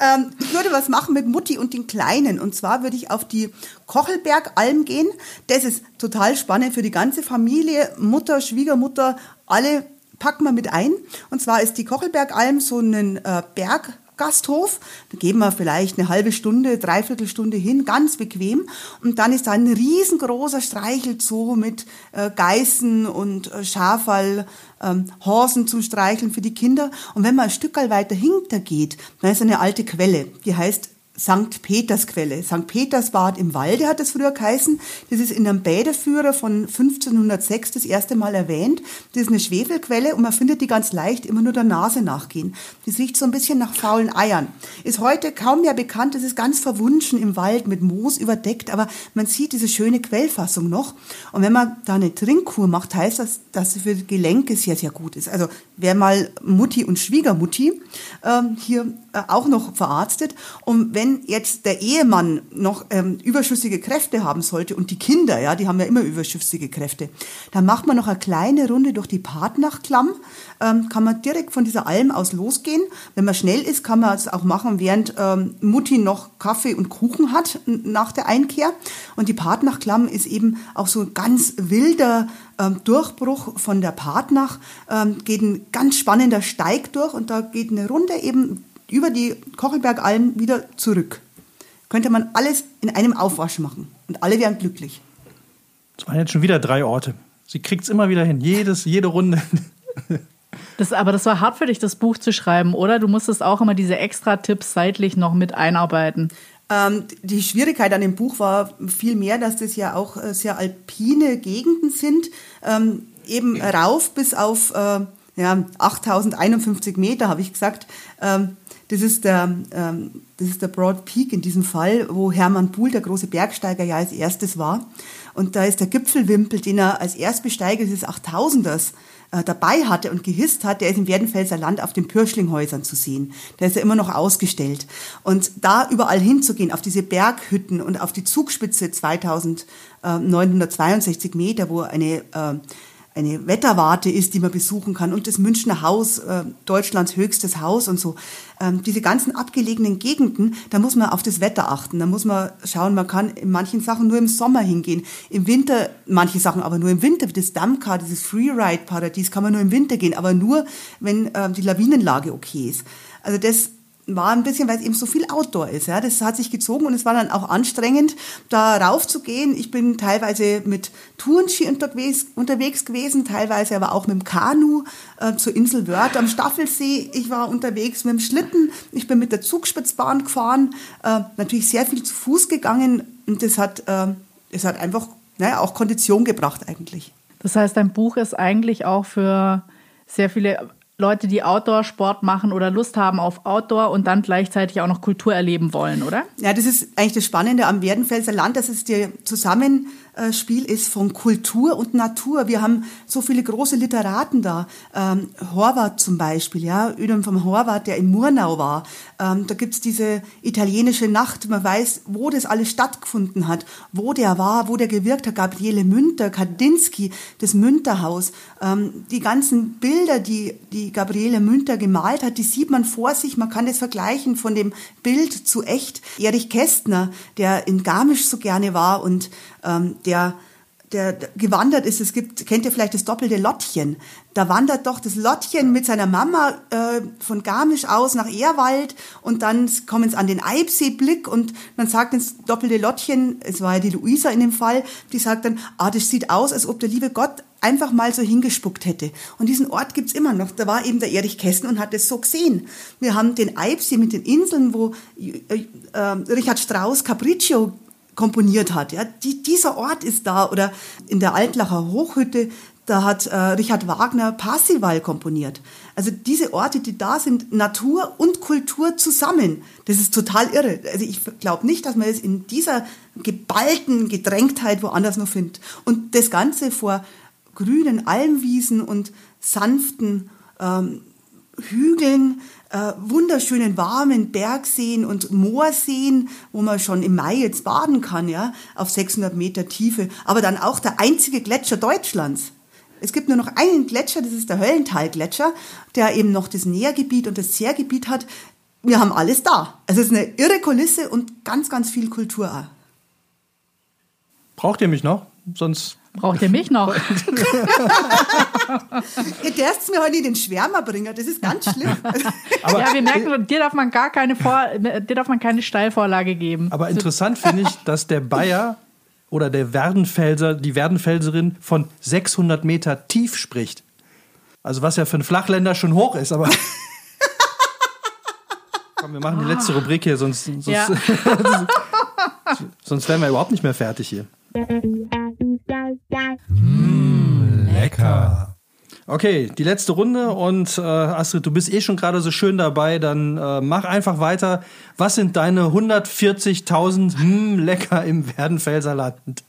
Ähm, ich würde was machen mit Mutti und den Kleinen. Und zwar würde ich auf die Kochelbergalm gehen. Das ist total spannend für die ganze Familie. Mutter, Schwiegermutter, alle packen wir mit ein. Und zwar ist die Kochelbergalm so ein äh, Berg, Gasthof. Da gehen wir vielleicht eine halbe Stunde, dreiviertel Stunde hin, ganz bequem. Und dann ist da ein riesengroßer Streichelzoo mit äh, Geißen und äh, Schafall, ähm, Horsen zum Streicheln für die Kinder. Und wenn man ein Stück weiter hinter geht, dann ist eine alte Quelle, die heißt St. Petersquelle. St. Petersbad im Walde hat es früher geheißen. Das ist in einem Bäderführer von 1506 das erste Mal erwähnt. Das ist eine Schwefelquelle und man findet die ganz leicht immer nur der Nase nachgehen. Das riecht so ein bisschen nach faulen Eiern. Ist heute kaum mehr bekannt. Das ist ganz verwunschen im Wald mit Moos überdeckt, aber man sieht diese schöne Quellfassung noch. Und wenn man da eine Trinkkur macht, heißt das, dass sie für Gelenke sehr, sehr gut ist. Also wer mal Mutti und Schwiegermutti ähm, hier äh, auch noch verarztet und wenn wenn jetzt der Ehemann noch ähm, überschüssige Kräfte haben sollte und die Kinder, ja, die haben ja immer überschüssige Kräfte, dann macht man noch eine kleine Runde durch die Partnachklamm, ähm, kann man direkt von dieser Alm aus losgehen. Wenn man schnell ist, kann man es auch machen, während ähm, Mutti noch Kaffee und Kuchen hat nach der Einkehr. Und die Partnachklamm ist eben auch so ein ganz wilder ähm, Durchbruch von der Partnach, ähm, geht ein ganz spannender Steig durch und da geht eine Runde eben über die Kochelbergalm wieder zurück. Könnte man alles in einem Aufwasch machen und alle wären glücklich. Das waren jetzt schon wieder drei Orte. Sie kriegt es immer wieder hin, jedes, jede Runde. Das, aber das war hart für dich, das Buch zu schreiben, oder? Du musstest auch immer diese extra Tipps seitlich noch mit einarbeiten. Ähm, die Schwierigkeit an dem Buch war viel mehr, dass das ja auch äh, sehr alpine Gegenden sind, ähm, eben rauf bis auf äh, ja, 8051 Meter, habe ich gesagt. Ähm, das ist, der, ähm, das ist der Broad Peak in diesem Fall, wo Hermann Buhl, der große Bergsteiger, ja als erstes war. Und da ist der Gipfelwimpel, den er als Erstbesteiger des 8000ers äh, dabei hatte und gehisst hat, der ist im Werdenfelser Land auf den Pürschlinghäusern zu sehen. Der ist ja immer noch ausgestellt. Und da überall hinzugehen, auf diese Berghütten und auf die Zugspitze 2962 Meter, wo eine äh, eine Wetterwarte ist, die man besuchen kann und das Münchner Haus, äh, Deutschlands höchstes Haus und so. Ähm, diese ganzen abgelegenen Gegenden, da muss man auf das Wetter achten. Da muss man schauen, man kann in manchen Sachen nur im Sommer hingehen. Im Winter manche Sachen aber nur im Winter. Das Damka, dieses Freeride-Paradies kann man nur im Winter gehen, aber nur, wenn äh, die Lawinenlage okay ist. Also das war ein bisschen, weil es eben so viel Outdoor ist. Ja, das hat sich gezogen und es war dann auch anstrengend, da raufzugehen. Ich bin teilweise mit Tourenski unterwegs, unterwegs gewesen, teilweise aber auch mit dem Kanu äh, zur Insel Wörth am Staffelsee. Ich war unterwegs mit dem Schlitten. Ich bin mit der Zugspitzbahn gefahren. Äh, natürlich sehr viel zu Fuß gegangen und das hat, äh, das hat einfach naja, auch Kondition gebracht eigentlich. Das heißt, dein Buch ist eigentlich auch für sehr viele Leute, die Outdoor-Sport machen oder Lust haben auf Outdoor und dann gleichzeitig auch noch Kultur erleben wollen, oder? Ja, das ist eigentlich das Spannende am Werdenfelser Land, dass es dir zusammen Spiel ist von Kultur und Natur. Wir haben so viele große Literaten da. Ähm, Horvath zum Beispiel, ja, Ödem vom Horvath, der in Murnau war. Ähm, da gibt's diese italienische Nacht. Man weiß, wo das alles stattgefunden hat, wo der war, wo der gewirkt hat. Gabriele Münter, Kandinsky, das Münterhaus. Ähm, die ganzen Bilder, die, die Gabriele Münter gemalt hat, die sieht man vor sich. Man kann das vergleichen von dem Bild zu echt. Erich Kästner, der in Garmisch so gerne war und ähm, der der gewandert ist, es gibt, kennt ihr vielleicht das doppelte Lottchen. Da wandert doch das Lottchen mit seiner Mama äh, von Garmisch aus nach Ehrwald und dann kommen sie an den Eibseeblick und dann sagt das doppelte Lottchen, es war ja die Luisa in dem Fall, die sagt dann, ah, das sieht aus, als ob der liebe Gott einfach mal so hingespuckt hätte. Und diesen Ort gibt's immer noch. Da war eben der Erich Kästen und hat es so gesehen. Wir haben den Eibsee mit den Inseln, wo äh, äh, Richard Strauss Capriccio komponiert hat. Ja, die, dieser Ort ist da. Oder in der Altlacher Hochhütte, da hat äh, Richard Wagner Parsival komponiert. Also diese Orte, die da sind, Natur und Kultur zusammen. Das ist total irre. Also ich glaube nicht, dass man es in dieser geballten Gedrängtheit woanders noch findet. Und das Ganze vor grünen Almwiesen und sanften ähm, Hügeln, äh, wunderschönen warmen Bergseen und Moorseen, wo man schon im Mai jetzt baden kann, ja, auf 600 Meter Tiefe. Aber dann auch der einzige Gletscher Deutschlands. Es gibt nur noch einen Gletscher, das ist der Höllentalgletscher, der eben noch das Nährgebiet und das Zehrgebiet hat. Wir haben alles da. Es ist eine irre Kulisse und ganz, ganz viel Kultur auch. Braucht ihr mich noch? Sonst Braucht ihr mich noch? ihr dürft mir heute den Schwärmer bringen, das ist ganz schlimm. Aber ja, wir merken, dir darf man gar keine, Vor dir darf man keine Steilvorlage geben. Aber interessant finde ich, dass der Bayer oder der Werdenfelser, die Werdenfelserin von 600 Meter tief spricht. Also was ja für einen Flachländer schon hoch ist, aber... Komm, wir machen die letzte Rubrik hier, sonst, sonst, ja. sonst wären wir überhaupt nicht mehr fertig hier. Mmh, lecker. Okay, die letzte Runde und äh, Astrid, du bist eh schon gerade so schön dabei, dann äh, mach einfach weiter. Was sind deine 140.000 hm, lecker im Werdenfelser Land?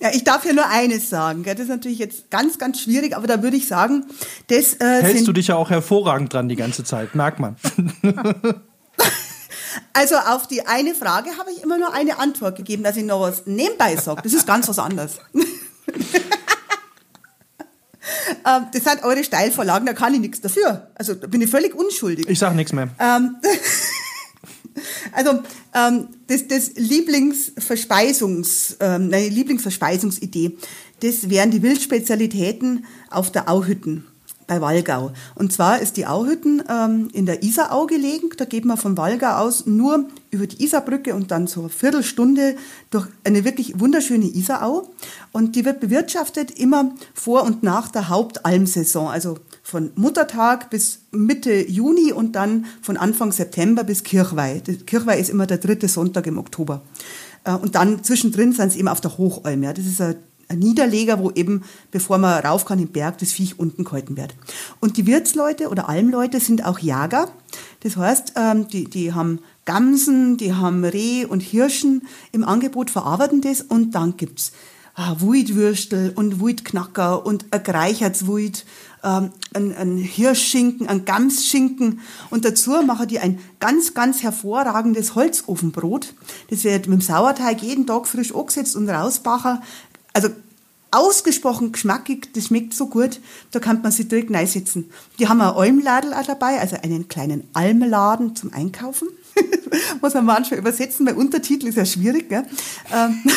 Ja, ich darf ja nur eines sagen. Das ist natürlich jetzt ganz, ganz schwierig, aber da würde ich sagen, das äh, hältst du dich ja auch hervorragend dran die ganze Zeit, merkt man. Also auf die eine Frage habe ich immer nur eine Antwort gegeben, dass ich noch was nebenbei sage. Das ist ganz was anderes. Ähm, das sind eure Steilvorlagen, da kann ich nichts dafür. Also da bin ich völlig unschuldig. Ich sage nichts mehr. Ähm, also ähm, das, das Lieblingsverspeisungs, meine Lieblingsverspeisungsidee, das wären die Wildspezialitäten auf der Auhütten. Bei Wallgau. Und zwar ist die Auhütten ähm, in der Isarau gelegen. Da geht man von Wallgau aus nur über die Isarbrücke und dann so eine Viertelstunde durch eine wirklich wunderschöne Isarau. Und die wird bewirtschaftet immer vor und nach der Hauptalmsaison, also von Muttertag bis Mitte Juni und dann von Anfang September bis Kirchweih. Kirchweih ist immer der dritte Sonntag im Oktober. Äh, und dann zwischendrin sind sie eben auf der Hochalm. Ja. Das ist ein Niederleger, wo eben, bevor man rauf kann im Berg, das Viech unten gehalten wird. Und die Wirtsleute oder Almleute sind auch Jager. Das heißt, ähm, die, die haben Gamsen, die haben Reh und Hirschen im Angebot, verarbeiten das und dann gibt's ah, Wuidwürstel und Wuidknacker und ein Greichertswuid, ähm, ein, ein Hirschschinken, ein Gamsschinken und dazu machen die ein ganz, ganz hervorragendes Holzofenbrot. Das wird mit dem Sauerteig jeden Tag frisch angesetzt und rausbacher. Also ausgesprochen geschmackig, das schmeckt so gut, da kann man sich direkt reinsetzen. Die haben ein Almladel auch dabei, also einen kleinen Almladen zum Einkaufen. Muss man manchmal übersetzen, weil Untertitel ist ja schwierig. Gell? Ähm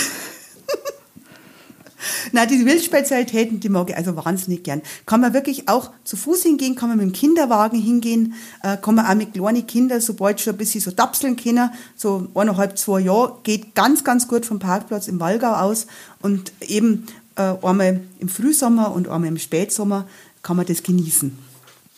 Nein, die Wildspezialitäten, die mag ich also wahnsinnig gern. Kann man wirklich auch zu Fuß hingehen, kann man mit dem Kinderwagen hingehen, äh, kann man auch mit kleinen Kindern, sobald schon ein bisschen so tapseln können, so eineinhalb, zwei Jahre, geht ganz, ganz gut vom Parkplatz im Wallgau aus und eben einmal im Frühsommer und einmal im Spätsommer kann man das genießen.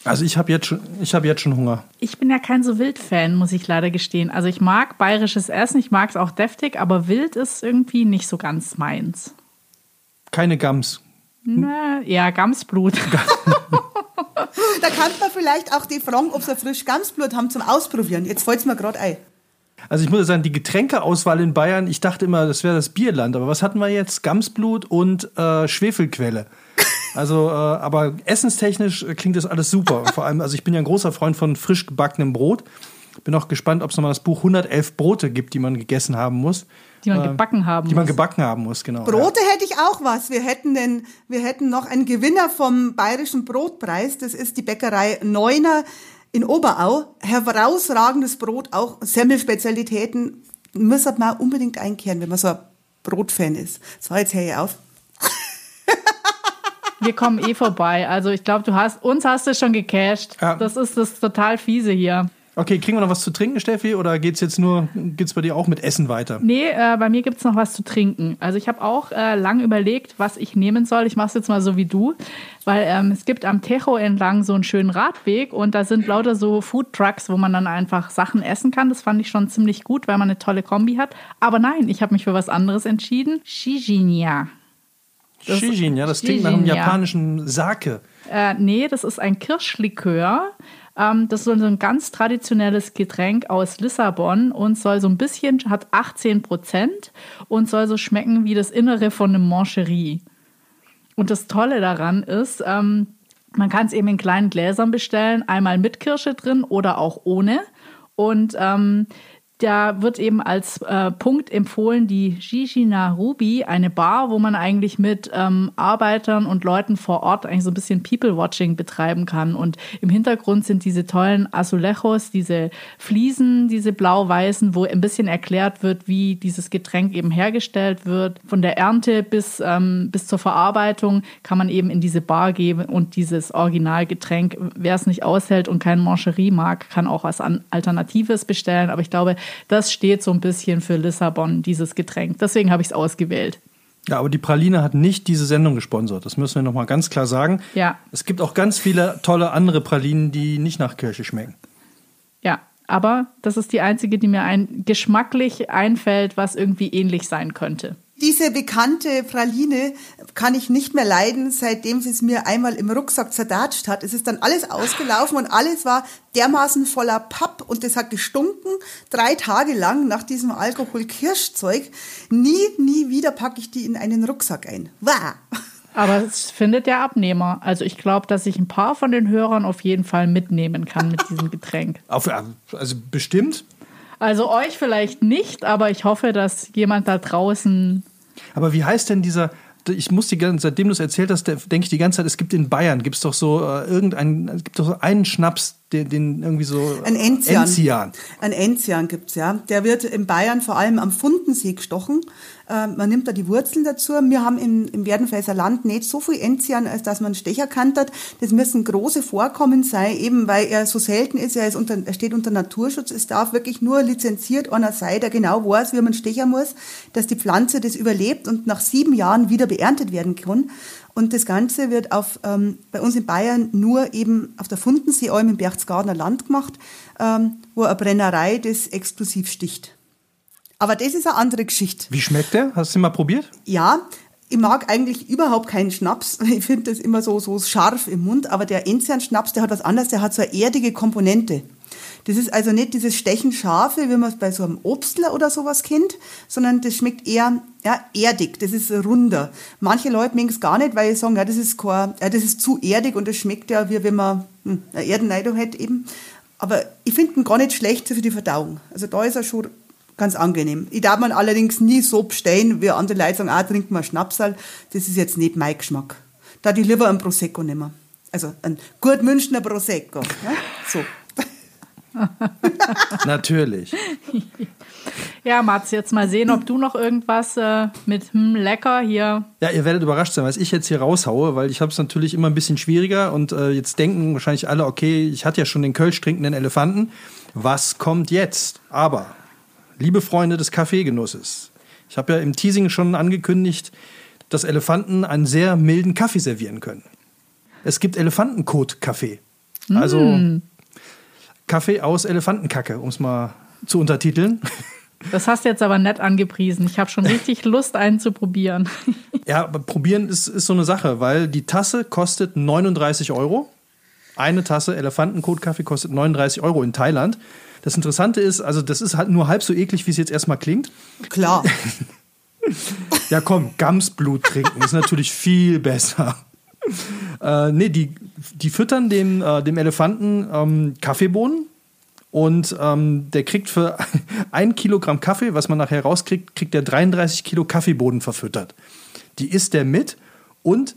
Also ich habe jetzt, schon, hab jetzt schon Hunger. Ich bin ja kein so Wild-Fan, muss ich leider gestehen. Also ich mag bayerisches Essen, ich mag es auch deftig, aber Wild ist irgendwie nicht so ganz meins. Keine Gams. Na, ja, Gamsblut. da kann man vielleicht auch die fragen, ob sie frisch Gamsblut haben zum Ausprobieren. Jetzt fällt es mir gerade ein. Also ich muss sagen, die Getränkeauswahl in Bayern, ich dachte immer, das wäre das Bierland, aber was hatten wir jetzt? Gamsblut und äh, Schwefelquelle. Also, äh, aber essenstechnisch klingt das alles super. Vor allem, also ich bin ja ein großer Freund von frisch gebackenem Brot. Bin auch gespannt, ob es nochmal das Buch 111 Brote gibt, die man gegessen haben muss. Die man äh, gebacken haben Die man gebacken haben muss, genau. Brote ja. hätte ich auch was. Wir hätten, den, wir hätten noch einen Gewinner vom Bayerischen Brotpreis. Das ist die Bäckerei Neuner in Oberau. Herausragendes Brot, auch Semmelspezialitäten. Müssen man unbedingt einkehren, wenn man so ein Brotfan ist. So, jetzt höre ich auf. Wir kommen eh vorbei. Also ich glaube, du hast uns hast du schon gecasht. Ja. Das ist das total fiese hier. Okay, kriegen wir noch was zu trinken, Steffi? Oder geht's jetzt nur, geht's bei dir auch mit Essen weiter? Nee, äh, bei mir gibt's noch was zu trinken. Also ich habe auch äh, lang überlegt, was ich nehmen soll. Ich mache es jetzt mal so wie du, weil ähm, es gibt am Techo entlang so einen schönen Radweg und da sind lauter so Food Trucks, wo man dann einfach Sachen essen kann. Das fand ich schon ziemlich gut, weil man eine tolle Kombi hat. Aber nein, ich habe mich für was anderes entschieden. Shijinya. Shijinya, das klingt nach einem japanischen Sake. Äh, nee, das ist ein Kirschlikör ähm, das ist so ein ganz traditionelles Getränk aus Lissabon und soll so ein bisschen, hat 18 Prozent und soll so schmecken wie das Innere von einem Mancherie. Und das Tolle daran ist, ähm, man kann es eben in kleinen Gläsern bestellen, einmal mit Kirsche drin oder auch ohne. Und ähm, da wird eben als äh, Punkt empfohlen die Gigina Ruby, eine Bar, wo man eigentlich mit ähm, Arbeitern und Leuten vor Ort eigentlich so ein bisschen People-Watching betreiben kann. Und im Hintergrund sind diese tollen Azulejos, diese Fliesen, diese blau-weißen, wo ein bisschen erklärt wird, wie dieses Getränk eben hergestellt wird. Von der Ernte bis, ähm, bis zur Verarbeitung kann man eben in diese Bar gehen und dieses Originalgetränk, wer es nicht aushält und kein Mancherie mag, kann auch was Alternatives bestellen. Aber ich glaube, das steht so ein bisschen für Lissabon, dieses Getränk. Deswegen habe ich es ausgewählt. Ja, aber die Praline hat nicht diese Sendung gesponsert. Das müssen wir nochmal ganz klar sagen. Ja. Es gibt auch ganz viele tolle andere Pralinen, die nicht nach Kirche schmecken. Ja, aber das ist die einzige, die mir ein, geschmacklich einfällt, was irgendwie ähnlich sein könnte. Diese bekannte Praline kann ich nicht mehr leiden, seitdem sie es mir einmal im Rucksack zerdatscht hat. Es ist dann alles ausgelaufen und alles war dermaßen voller Papp und es hat gestunken. Drei Tage lang nach diesem Alkohol-Kirschzeug. Nie, nie wieder packe ich die in einen Rucksack ein. Wah! Aber es findet der Abnehmer. Also ich glaube, dass ich ein paar von den Hörern auf jeden Fall mitnehmen kann mit diesem Getränk. Auf, also bestimmt. Also euch vielleicht nicht, aber ich hoffe, dass jemand da draußen. Aber wie heißt denn dieser? Ich muss die seitdem du es erzählt hast, denke ich die ganze Zeit, es gibt in Bayern, gibt es doch so äh, irgendeinen, es gibt doch so einen Schnaps, den, den irgendwie so. Ein Enzian. Enzian. Ein Enzian gibt's ja. Der wird in Bayern vor allem am Fundensee gestochen. Äh, man nimmt da die Wurzeln dazu. Wir haben im, im Werdenfelser Land nicht so viel Enzian, als dass man Stecher kantert. Das müssen große Vorkommen sein, eben weil er so selten ist. Er, ist unter, er steht unter Naturschutz. Es darf wirklich nur lizenziert einer sein, der genau weiß, wie man stechen muss, dass die Pflanze das überlebt und nach sieben Jahren wieder beerntet werden kann. Und das Ganze wird auf, ähm, bei uns in Bayern nur eben auf der Fundenseealm im Berchtesgadener Land gemacht, ähm, wo eine Brennerei das exklusiv sticht. Aber das ist eine andere Geschichte. Wie schmeckt der? Hast du ihn mal probiert? Ja, ich mag eigentlich überhaupt keinen Schnaps. Ich finde das immer so, so scharf im Mund. Aber der Enzian-Schnaps, der hat was anderes. Der hat so eine erdige Komponente. Das ist also nicht dieses Stechen scharfe, wie man es bei so einem Obstler oder sowas kennt, sondern das schmeckt eher ja, erdig. Das ist runder. Manche Leute mögen es gar nicht, weil sie sagen, ja, das ist kein, ja, das ist zu erdig und das schmeckt ja wie wenn man hm, eine Erdenneidung hätte eben. Aber ich finde ihn gar nicht schlecht für die Verdauung. Also da ist er schon ganz angenehm. Ich darf man allerdings nie so bestellen, wie andere Leute sagen, ah, trinken wir Schnapsal. Das ist jetzt nicht mein Geschmack. Da die lieber einen Prosecco nehmen. Also ein gut Münchner Prosecco. Ja? So. Natürlich. Ja, Mats, jetzt mal sehen, ob du noch irgendwas äh, mit hm, lecker hier. Ja, ihr werdet überrascht sein, was ich jetzt hier raushaue, weil ich habe es natürlich immer ein bisschen schwieriger und äh, jetzt denken wahrscheinlich alle, okay, ich hatte ja schon den Kölsch trinkenden Elefanten. Was kommt jetzt? Aber, liebe Freunde des Kaffeegenusses, ich habe ja im Teasing schon angekündigt, dass Elefanten einen sehr milden Kaffee servieren können. Es gibt Elefantenkot-Kaffee. Also Mm. Kaffee aus Elefantenkacke, um es mal zu untertiteln. Das hast du jetzt aber nett angepriesen. Ich habe schon richtig Lust, einen zu probieren. Ja, aber probieren ist, ist so eine Sache, weil die Tasse kostet 39 Euro. Eine Tasse Elefantenkot-Kaffee kostet 39 Euro in Thailand. Das Interessante ist, also das ist halt nur halb so eklig, wie es jetzt erstmal klingt. Klar. Ja, komm, Gamsblut trinken ist natürlich viel besser. Äh, nee, die, die füttern dem, äh, dem Elefanten ähm, Kaffeebohnen und ähm, der kriegt für ein Kilogramm Kaffee, was man nachher rauskriegt, kriegt der 33 Kilo Kaffeebohnen verfüttert. Die isst der mit und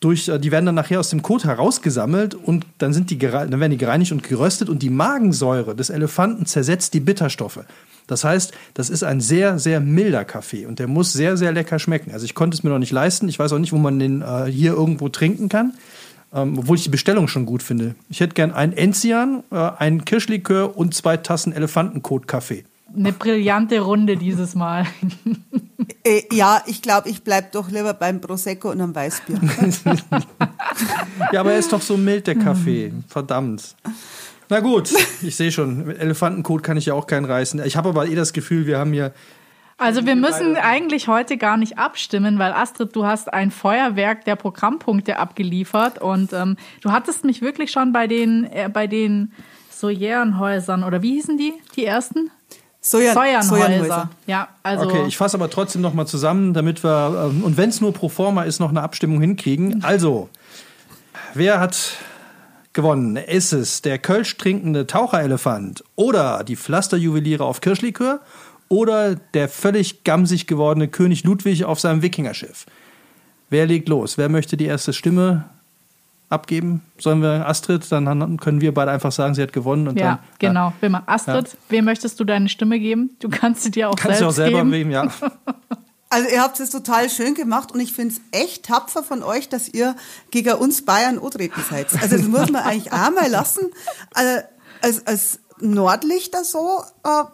durch, äh, die werden dann nachher aus dem Kot herausgesammelt und dann, sind die, dann werden die gereinigt und geröstet und die Magensäure des Elefanten zersetzt die Bitterstoffe. Das heißt, das ist ein sehr, sehr milder Kaffee und der muss sehr, sehr lecker schmecken. Also ich konnte es mir noch nicht leisten. Ich weiß auch nicht, wo man den äh, hier irgendwo trinken kann, ähm, obwohl ich die Bestellung schon gut finde. Ich hätte gern einen Enzian, äh, einen Kirschlikör und zwei Tassen Elefantenkot-Kaffee. Eine brillante Runde dieses Mal. Äh, ja, ich glaube, ich bleib doch lieber beim Prosecco und einem Weißbier. Ja, aber er ist doch so mild, der Kaffee. Verdammt. Na gut, ich sehe schon, mit Elefantenkot kann ich ja auch keinen reißen. Ich habe aber eh das Gefühl, wir haben hier Also wir müssen eigentlich heute gar nicht abstimmen, weil Astrid, du hast ein Feuerwerk der Programmpunkte abgeliefert und ähm, du hattest mich wirklich schon bei den äh, bei den Sojerenhäusern oder wie hießen die die ersten Säuernhäuser. Sojanhäuser. Ja, also Okay, ich fasse aber trotzdem noch mal zusammen, damit wir, ähm, und wenn es nur pro forma ist, noch eine Abstimmung hinkriegen. Also, wer hat gewonnen? Ist es der Kölsch trinkende Taucherelefant oder die Pflasterjuweliere auf Kirschlikör oder der völlig gamsig gewordene König Ludwig auf seinem Wikingerschiff? Wer legt los? Wer möchte die erste Stimme abgeben? Sollen wir Astrid? Dann können wir beide einfach sagen, sie hat gewonnen. Und ja, dann, genau. Will mal. Astrid, wem möchtest du deine Stimme geben? Du kannst sie dir auch Kannst selbst du auch selber geben. wem, ja. Also ihr habt es total schön gemacht und ich finde es echt tapfer von euch, dass ihr gegen uns Bayern antreten seid. Also das muss man eigentlich auch mal lassen. Also, als, als Nordlichter so, äh,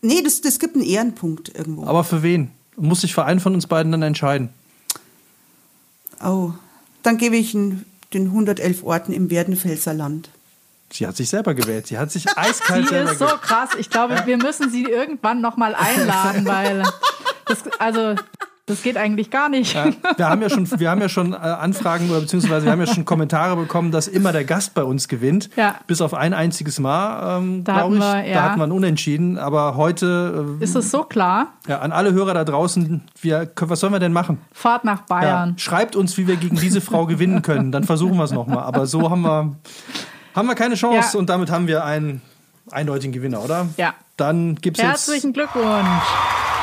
nee, das, das gibt einen Ehrenpunkt irgendwo. Aber für wen? Muss sich für einen von uns beiden dann entscheiden. Oh, dann gebe ich ihn den 111 Orten im Werdenfelser Land. Sie hat sich selber gewählt. Sie hat sich eiskalt Sie selber ist so gewählt. krass. Ich glaube, wir müssen sie irgendwann noch mal einladen, weil das, also das geht eigentlich gar nicht. Ja, wir haben ja schon, wir haben ja schon äh, Anfragen oder beziehungsweise wir haben ja schon Kommentare bekommen, dass immer der Gast bei uns gewinnt. Ja. Bis auf ein einziges Mal, ähm, Da glaube ich. wir, Da ja. hatten wir einen Unentschieden. Aber heute äh, Ist es so klar? ja, an alle Hörer da draußen, wir, was sollen wir denn machen? Fahrt nach Ja, Bayern. schreibt uns, wie wir gegen diese Frau gewinnen können. Dann versuchen wir es nochmal. Aber so haben wir, haben wir keine Chance Ja. und damit haben wir einen eindeutigen Gewinner, oder? Ja. Dann gibt's jetzt. Herzlichen Glückwunsch.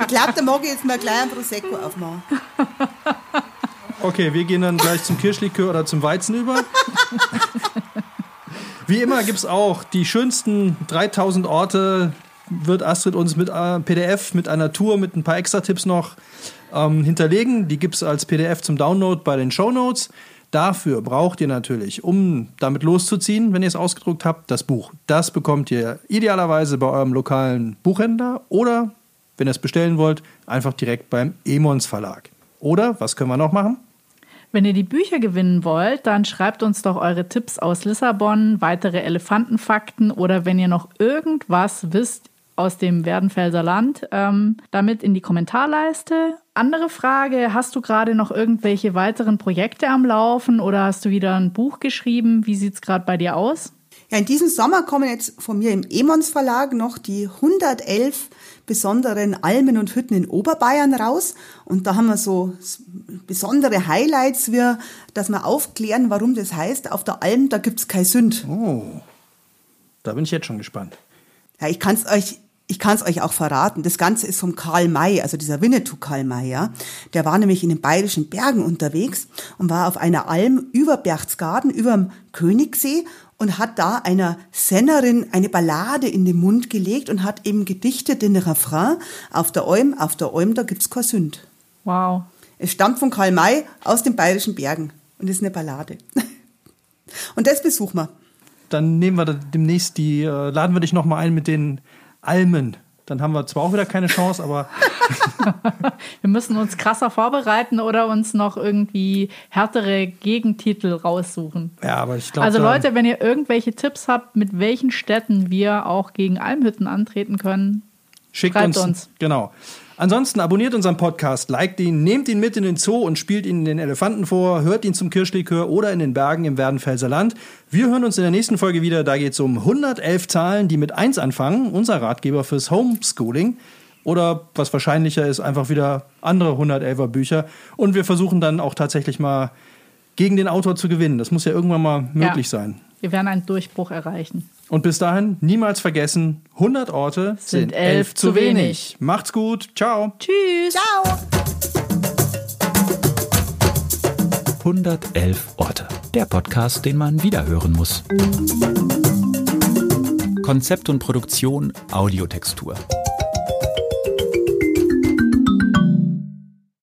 Ich glaube, da mag ich jetzt mal gleich ein Prosecco aufmachen. Okay, wir gehen dann gleich zum Kirschlikör oder zum Weizen über. Wie immer gibt es auch die schönsten 3000 Orte, wird Astrid uns mit äh, PDF, mit einer Tour, mit ein paar Extra-Tipps noch ähm, hinterlegen. Die gibt es als PDF zum Download bei den Show Notes. Dafür braucht ihr natürlich, um damit loszuziehen, wenn ihr es ausgedruckt habt, das Buch. Das bekommt ihr idealerweise bei eurem lokalen Buchhändler oder, wenn ihr es bestellen wollt, einfach direkt beim Emons Verlag. Oder, was können wir noch machen? Wenn ihr die Bücher gewinnen wollt, dann schreibt uns doch eure Tipps aus Lissabon, weitere Elefantenfakten oder wenn ihr noch irgendwas wisst aus dem Werdenfelser Land, ähm, damit in die Kommentarleiste. Andere Frage, hast du gerade noch irgendwelche weiteren Projekte am Laufen oder hast du wieder ein Buch geschrieben? Wie sieht es gerade bei dir aus? Ja, in diesem Sommer kommen jetzt von mir im Emons Verlag noch die 111 besonderen Almen und Hütten in Oberbayern raus. Und da haben wir so besondere Highlights, wie, dass wir aufklären, warum das heißt, auf der Alm, da gibt's kein Sünd. Oh, da bin ich jetzt schon gespannt. Ja, ich kann es euch ich kann es euch auch verraten. Das Ganze ist vom Karl May, also dieser Winnetou Karl May, ja. Der war nämlich in den bayerischen Bergen unterwegs und war auf einer Alm über Berchtesgaden, über dem Königssee und hat da einer Sennerin eine Ballade in den Mund gelegt und hat eben gedichtet den Refrain auf der Alm, auf der Alm, da gibt's kein Sünd. Wow. Es stammt von Karl May aus den bayerischen Bergen und ist eine Ballade. und das besuchen wir. Dann nehmen wir demnächst die, äh, laden wir dich nochmal ein mit den Almen. Dann haben wir zwar auch wieder keine Chance, aber. wir müssen uns krasser vorbereiten oder uns noch irgendwie härtere Gegentitel raussuchen. Ja, aber ich glaube. Also, Leute, wenn ihr irgendwelche Tipps habt, mit welchen Städten wir auch gegen Almhütten antreten können, schickt uns, uns. Genau. Ansonsten abonniert unseren Podcast, liked ihn, nehmt ihn mit in den Zoo und spielt ihn den Elefanten vor, hört ihn zum Kirschlikör oder in den Bergen im Werdenfelser Land. Wir hören uns in der nächsten Folge wieder. Da geht es um 111 Zahlen, die mit 1 anfangen. Unser Ratgeber fürs Homeschooling. Oder was wahrscheinlicher ist, einfach wieder andere 111er Bücher. Und wir versuchen dann auch tatsächlich mal gegen den Autor zu gewinnen. Das muss ja irgendwann mal möglich ja. sein. Wir werden einen Durchbruch erreichen. Und bis dahin niemals vergessen, 100 Orte sind, sind elf zu wenig. wenig. Macht's gut. Ciao. Tschüss. Ciao. 111 Orte. Der Podcast, den man wiederhören muss. Konzept und Produktion Audiotextur.